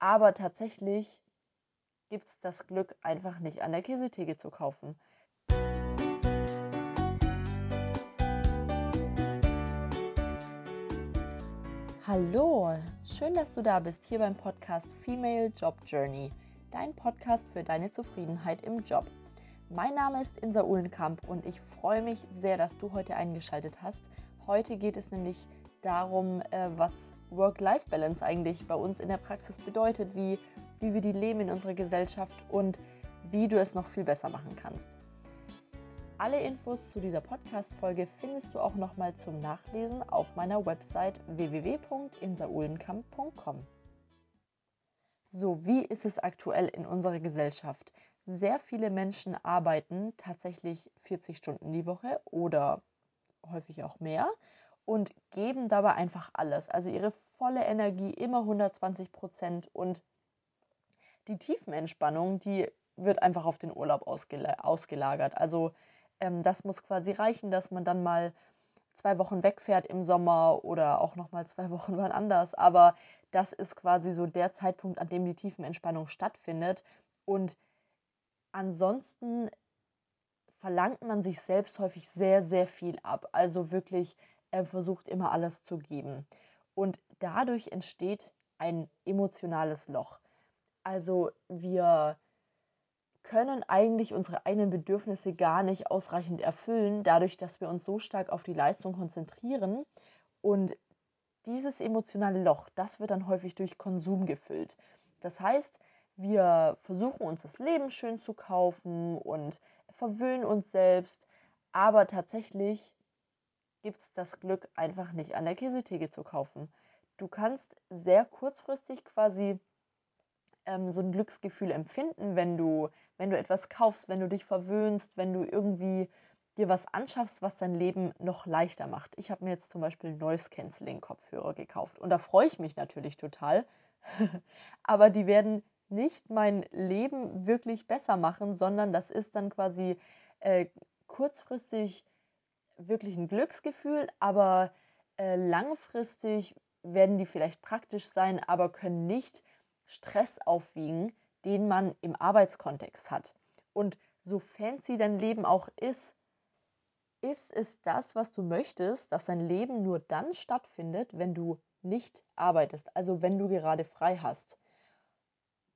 Aber tatsächlich gibt es das Glück einfach nicht an der Käsetheke zu kaufen. Hallo, schön, dass du da bist hier beim Podcast Female Job Journey, dein Podcast für deine Zufriedenheit im Job. Mein Name ist Insa Uhlenkamp und ich freue mich sehr, dass du heute eingeschaltet hast. Heute geht es nämlich darum, äh, was Work-Life-Balance eigentlich bei uns in der Praxis bedeutet, wie, wie wir die leben in unserer Gesellschaft und wie du es noch viel besser machen kannst. Alle Infos zu dieser Podcast-Folge findest du auch nochmal zum Nachlesen auf meiner Website www.insaulenkamp.com. So, wie ist es aktuell in unserer Gesellschaft? Sehr viele Menschen arbeiten tatsächlich 40 Stunden die Woche oder häufig auch mehr und geben dabei einfach alles. Also ihre volle Energie, immer 120 Prozent und die Tiefenentspannung, die wird einfach auf den Urlaub ausgelagert. Also ähm, das muss quasi reichen, dass man dann mal zwei Wochen wegfährt im Sommer oder auch noch mal zwei Wochen wann anders. Aber das ist quasi so der Zeitpunkt, an dem die Tiefenentspannung stattfindet. Und ansonsten verlangt man sich selbst häufig sehr, sehr viel ab. Also wirklich er versucht immer alles zu geben. Und dadurch entsteht ein emotionales Loch. Also wir können eigentlich unsere eigenen Bedürfnisse gar nicht ausreichend erfüllen, dadurch, dass wir uns so stark auf die Leistung konzentrieren. Und dieses emotionale Loch, das wird dann häufig durch Konsum gefüllt. Das heißt, wir versuchen uns das Leben schön zu kaufen und verwöhnen uns selbst, aber tatsächlich gibt es das Glück einfach nicht an der Käsetheke zu kaufen. Du kannst sehr kurzfristig quasi ähm, so ein Glücksgefühl empfinden, wenn du, wenn du etwas kaufst, wenn du dich verwöhnst, wenn du irgendwie dir was anschaffst, was dein Leben noch leichter macht. Ich habe mir jetzt zum Beispiel Noise Cancelling Kopfhörer gekauft und da freue ich mich natürlich total. Aber die werden nicht mein Leben wirklich besser machen, sondern das ist dann quasi äh, kurzfristig wirklich ein Glücksgefühl, aber äh, langfristig werden die vielleicht praktisch sein, aber können nicht Stress aufwiegen, den man im Arbeitskontext hat. Und so fancy dein Leben auch ist, ist es das, was du möchtest, dass dein Leben nur dann stattfindet, wenn du nicht arbeitest, also wenn du gerade frei hast.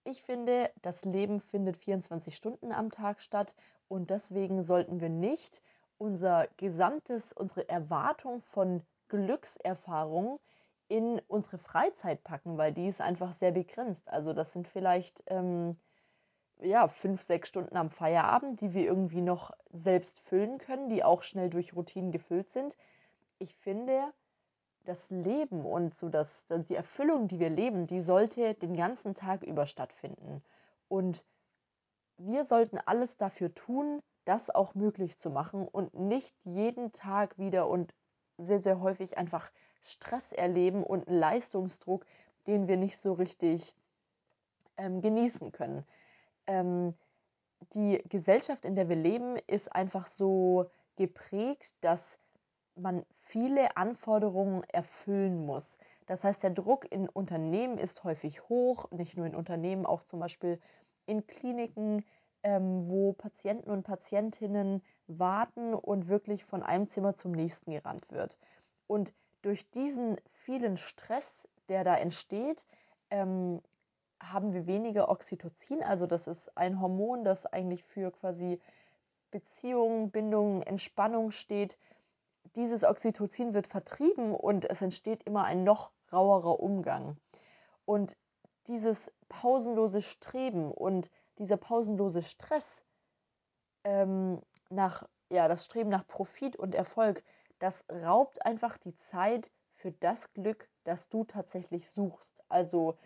Ich finde, das Leben findet 24 Stunden am Tag statt und deswegen sollten wir nicht unser gesamtes, unsere Erwartung von Glückserfahrung in unsere Freizeit packen, weil die ist einfach sehr begrenzt. Also das sind vielleicht ähm, ja, fünf, sechs Stunden am Feierabend, die wir irgendwie noch selbst füllen können, die auch schnell durch Routinen gefüllt sind. Ich finde, das Leben und so das, die Erfüllung, die wir leben, die sollte den ganzen Tag über stattfinden. Und wir sollten alles dafür tun, das auch möglich zu machen und nicht jeden Tag wieder und sehr, sehr häufig einfach Stress erleben und Leistungsdruck, den wir nicht so richtig ähm, genießen können. Ähm, die Gesellschaft, in der wir leben, ist einfach so geprägt, dass man viele Anforderungen erfüllen muss. Das heißt, der Druck in Unternehmen ist häufig hoch, nicht nur in Unternehmen, auch zum Beispiel in Kliniken, ähm, wo Patienten und Patientinnen warten und wirklich von einem Zimmer zum nächsten gerannt wird. Und durch diesen vielen Stress, der da entsteht, ähm, haben wir weniger Oxytocin. Also das ist ein Hormon, das eigentlich für quasi Beziehungen, Bindungen, Entspannung steht. Dieses Oxytocin wird vertrieben und es entsteht immer ein noch rauerer Umgang. Und dieses pausenlose Streben und dieser pausenlose Stress ähm, nach, ja, das Streben nach Profit und Erfolg, das raubt einfach die Zeit für das Glück, das du tatsächlich suchst. Also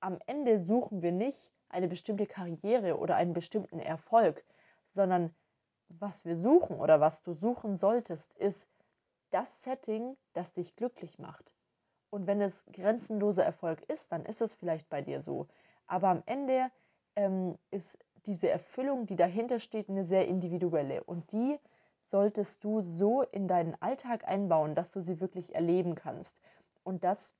am Ende suchen wir nicht eine bestimmte Karriere oder einen bestimmten Erfolg, sondern was wir suchen oder was du suchen solltest, ist das Setting, das dich glücklich macht. Und wenn es grenzenloser Erfolg ist, dann ist es vielleicht bei dir so. Aber am Ende ähm, ist diese Erfüllung, die dahinter steht, eine sehr individuelle. Und die solltest du so in deinen Alltag einbauen, dass du sie wirklich erleben kannst. Und das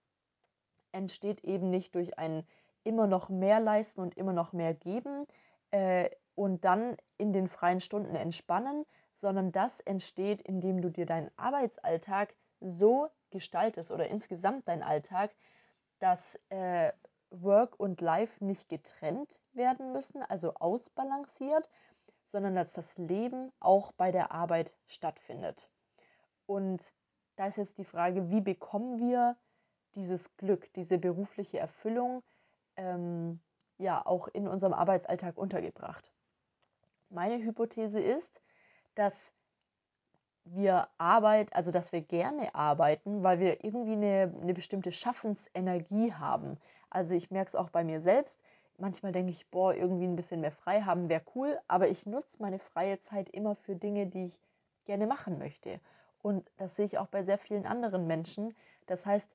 entsteht eben nicht durch ein immer noch mehr leisten und immer noch mehr geben äh, und dann in den freien Stunden entspannen, sondern das entsteht, indem du dir deinen Arbeitsalltag so gestaltest oder insgesamt deinen Alltag, dass äh, Work und Life nicht getrennt werden müssen, also ausbalanciert, sondern dass das Leben auch bei der Arbeit stattfindet. Und da ist jetzt die Frage, wie bekommen wir dieses Glück, diese berufliche Erfüllung ähm, ja auch in unserem Arbeitsalltag untergebracht? Meine Hypothese ist, dass wir Arbeit, also dass wir gerne arbeiten, weil wir irgendwie eine, eine bestimmte Schaffensenergie haben. Also ich merke es auch bei mir selbst. Manchmal denke ich, boah, irgendwie ein bisschen mehr frei haben wäre cool, aber ich nutze meine freie Zeit immer für Dinge, die ich gerne machen möchte. Und das sehe ich auch bei sehr vielen anderen Menschen. Das heißt,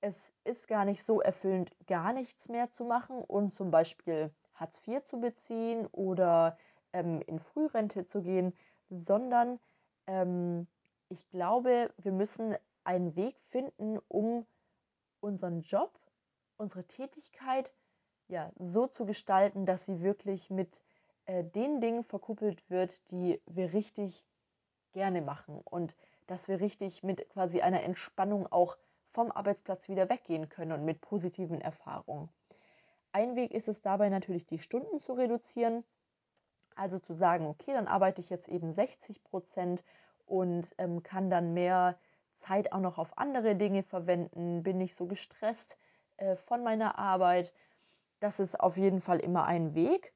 es ist gar nicht so erfüllend, gar nichts mehr zu machen und zum Beispiel Hartz IV zu beziehen oder ähm, in Frührente zu gehen, sondern ähm, ich glaube, wir müssen einen Weg finden, um unseren Job, unsere Tätigkeit ja so zu gestalten, dass sie wirklich mit äh, den Dingen verkuppelt wird, die wir richtig gerne machen und dass wir richtig mit quasi einer Entspannung auch vom Arbeitsplatz wieder weggehen können und mit positiven Erfahrungen. Ein Weg ist es dabei natürlich, die Stunden zu reduzieren. Also zu sagen, okay, dann arbeite ich jetzt eben 60 Prozent und ähm, kann dann mehr Zeit auch noch auf andere Dinge verwenden, bin nicht so gestresst äh, von meiner Arbeit. Das ist auf jeden Fall immer ein Weg.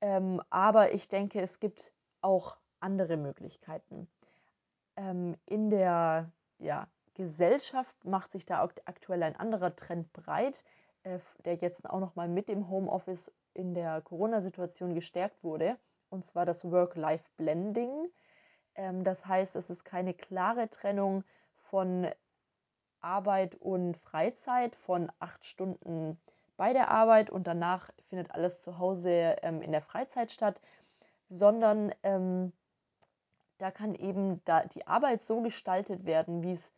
Ähm, aber ich denke, es gibt auch andere Möglichkeiten. Ähm, in der ja, Gesellschaft macht sich da aktuell ein anderer Trend breit, äh, der jetzt auch noch mal mit dem Homeoffice in der Corona-Situation gestärkt wurde, und zwar das Work-Life-Blending. Ähm, das heißt, es ist keine klare Trennung von Arbeit und Freizeit, von acht Stunden bei der Arbeit und danach findet alles zu Hause ähm, in der Freizeit statt, sondern ähm, da kann eben da die Arbeit so gestaltet werden, wie es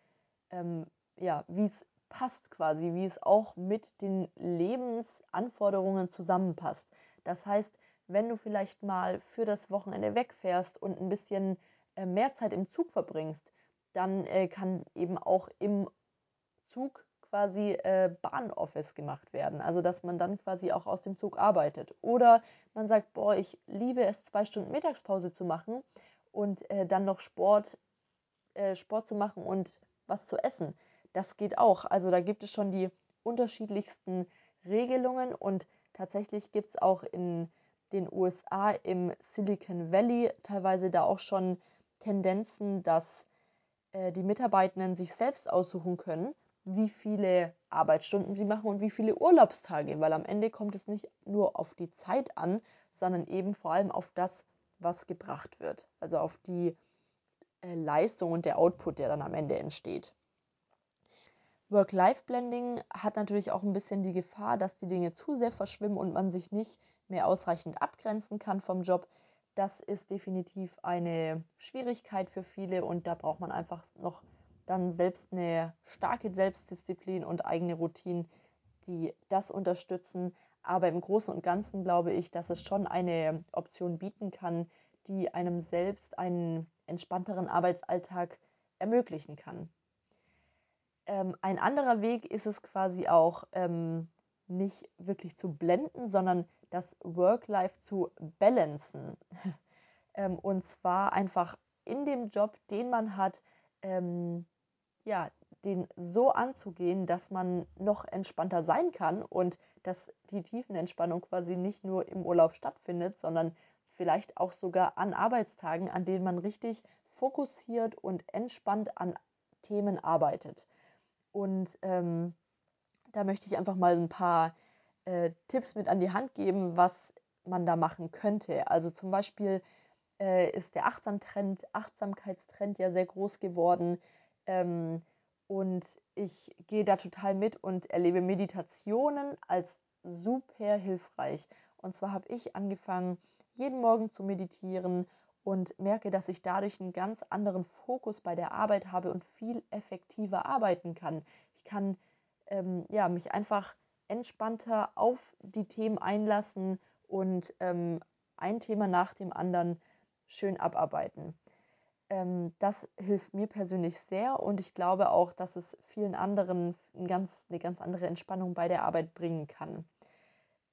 ähm, ja, es passt quasi, wie es auch mit den Lebensanforderungen zusammenpasst. Das heißt, wenn du vielleicht mal für das Wochenende wegfährst und ein bisschen äh, mehr Zeit im Zug verbringst, dann äh, kann eben auch im Zug quasi äh, Bahnoffice gemacht werden. Also dass man dann quasi auch aus dem Zug arbeitet. Oder man sagt, boah, ich liebe es, zwei Stunden Mittagspause zu machen und äh, dann noch Sport, äh, Sport zu machen und was zu essen. Das geht auch. Also da gibt es schon die unterschiedlichsten Regelungen und tatsächlich gibt es auch in den USA im Silicon Valley teilweise da auch schon Tendenzen, dass äh, die Mitarbeitenden sich selbst aussuchen können, wie viele Arbeitsstunden sie machen und wie viele Urlaubstage, weil am Ende kommt es nicht nur auf die Zeit an, sondern eben vor allem auf das, was gebracht wird, also auf die äh, Leistung und der Output, der dann am Ende entsteht. Work-Life-Blending hat natürlich auch ein bisschen die Gefahr, dass die Dinge zu sehr verschwimmen und man sich nicht mehr ausreichend abgrenzen kann vom Job. Das ist definitiv eine Schwierigkeit für viele und da braucht man einfach noch dann selbst eine starke Selbstdisziplin und eigene Routinen, die das unterstützen. Aber im Großen und Ganzen glaube ich, dass es schon eine Option bieten kann, die einem selbst einen entspannteren Arbeitsalltag ermöglichen kann. Ähm, ein anderer Weg ist es quasi auch ähm, nicht wirklich zu blenden, sondern das Work-Life zu balancen. ähm, und zwar einfach in dem Job, den man hat, ähm, ja, den so anzugehen, dass man noch entspannter sein kann und dass die Tiefenentspannung quasi nicht nur im Urlaub stattfindet, sondern vielleicht auch sogar an Arbeitstagen, an denen man richtig fokussiert und entspannt an Themen arbeitet. Und ähm, da möchte ich einfach mal ein paar äh, Tipps mit an die Hand geben, was man da machen könnte. Also zum Beispiel äh, ist der Achtsam-Trend, Achtsamkeitstrend ja sehr groß geworden. Ähm, und ich gehe da total mit und erlebe Meditationen als super hilfreich. Und zwar habe ich angefangen, jeden Morgen zu meditieren und merke, dass ich dadurch einen ganz anderen Fokus bei der Arbeit habe und viel effektiver arbeiten kann. Ich kann ähm, ja, mich einfach entspannter auf die Themen einlassen und ähm, ein Thema nach dem anderen schön abarbeiten. Ähm, das hilft mir persönlich sehr und ich glaube auch, dass es vielen anderen ein ganz, eine ganz andere Entspannung bei der Arbeit bringen kann.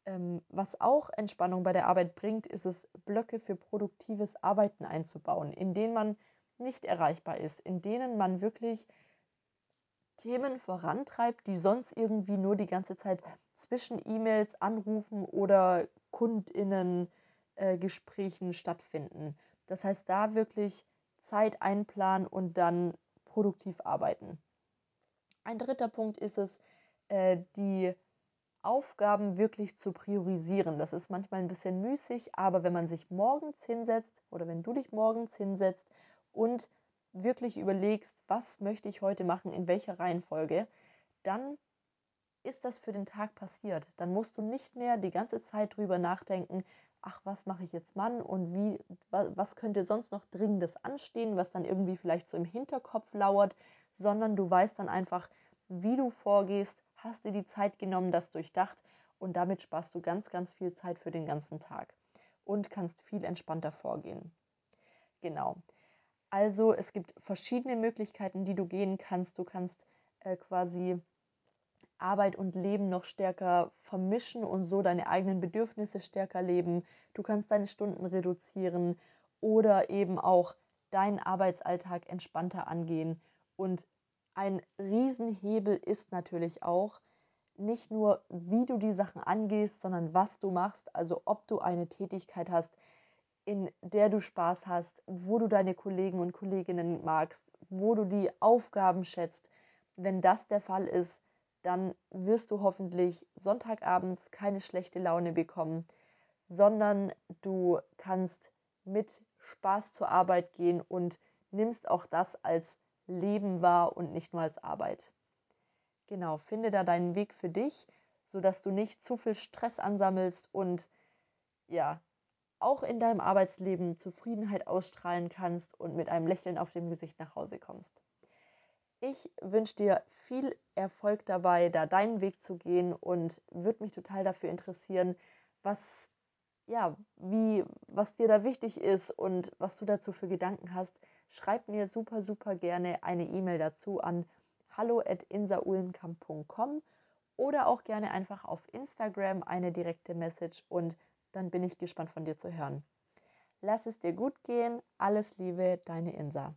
Ähm, was auch Entspannung bei der Arbeit bringt, ist es, Blöcke für produktives Arbeiten einzubauen, in denen man nicht erreichbar ist, in denen man wirklich Themen vorantreibt, die sonst irgendwie nur die ganze Zeit zwischen E-Mails, Anrufen oder Kundinnen äh, Gesprächen stattfinden. Das heißt, da wirklich Zeit einplanen und dann produktiv arbeiten. Ein dritter Punkt ist es, äh, die Aufgaben wirklich zu priorisieren. Das ist manchmal ein bisschen müßig, aber wenn man sich morgens hinsetzt oder wenn du dich morgens hinsetzt und wirklich überlegst, was möchte ich heute machen, in welcher Reihenfolge, dann ist das für den Tag passiert. Dann musst du nicht mehr die ganze Zeit drüber nachdenken, ach, was mache ich jetzt Mann und wie, was könnte sonst noch Dringendes anstehen, was dann irgendwie vielleicht so im Hinterkopf lauert, sondern du weißt dann einfach, wie du vorgehst, hast dir die Zeit genommen, das durchdacht und damit sparst du ganz, ganz viel Zeit für den ganzen Tag und kannst viel entspannter vorgehen. Genau. Also es gibt verschiedene Möglichkeiten, die du gehen kannst. Du kannst äh, quasi Arbeit und Leben noch stärker vermischen und so deine eigenen Bedürfnisse stärker leben. Du kannst deine Stunden reduzieren oder eben auch deinen Arbeitsalltag entspannter angehen und ein Riesenhebel ist natürlich auch nicht nur, wie du die Sachen angehst, sondern was du machst. Also ob du eine Tätigkeit hast, in der du Spaß hast, wo du deine Kollegen und Kolleginnen magst, wo du die Aufgaben schätzt. Wenn das der Fall ist, dann wirst du hoffentlich Sonntagabends keine schlechte Laune bekommen, sondern du kannst mit Spaß zur Arbeit gehen und nimmst auch das als Leben wahr und nicht nur als Arbeit. Genau, finde da deinen Weg für dich, sodass du nicht zu viel Stress ansammelst und ja, auch in deinem Arbeitsleben Zufriedenheit ausstrahlen kannst und mit einem Lächeln auf dem Gesicht nach Hause kommst. Ich wünsche dir viel Erfolg dabei, da deinen Weg zu gehen und würde mich total dafür interessieren, was ja, wie, was dir da wichtig ist und was du dazu für Gedanken hast, schreib mir super, super gerne eine E-Mail dazu an hallo.insaulenkamp.com oder auch gerne einfach auf Instagram eine direkte Message und dann bin ich gespannt von dir zu hören. Lass es dir gut gehen. Alles Liebe, deine Insa.